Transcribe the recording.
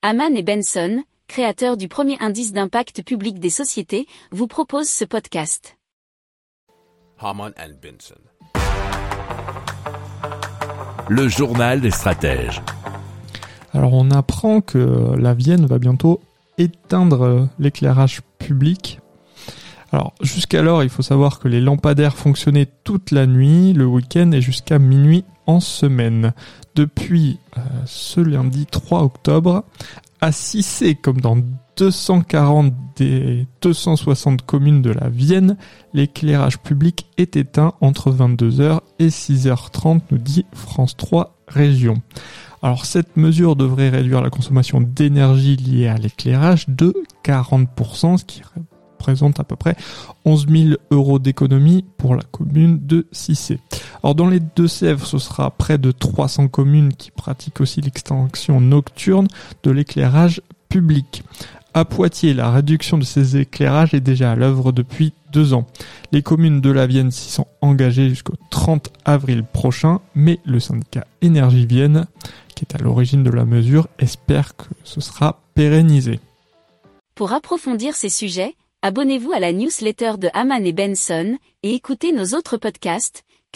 Haman et Benson, créateurs du premier indice d'impact public des sociétés, vous proposent ce podcast. Haman and Benson. Le journal des stratèges. Alors on apprend que la Vienne va bientôt éteindre l'éclairage public. Alors jusqu'alors, il faut savoir que les lampadaires fonctionnaient toute la nuit, le week-end et jusqu'à minuit en semaine. Depuis euh, ce lundi 3 octobre, à Cissé, comme dans 240 des 260 communes de la Vienne, l'éclairage public est éteint entre 22h et 6h30, nous dit France 3 Région. Alors cette mesure devrait réduire la consommation d'énergie liée à l'éclairage de 40%, ce qui représente à peu près 11 000 euros d'économie pour la commune de Cissé. Alors dans les Deux-Sèvres, ce sera près de 300 communes qui pratiquent aussi l'extension nocturne de l'éclairage public. À Poitiers, la réduction de ces éclairages est déjà à l'œuvre depuis deux ans. Les communes de la Vienne s'y sont engagées jusqu'au 30 avril prochain, mais le syndicat Énergie Vienne, qui est à l'origine de la mesure, espère que ce sera pérennisé. Pour approfondir ces sujets, abonnez-vous à la newsletter de Haman et Benson et écoutez nos autres podcasts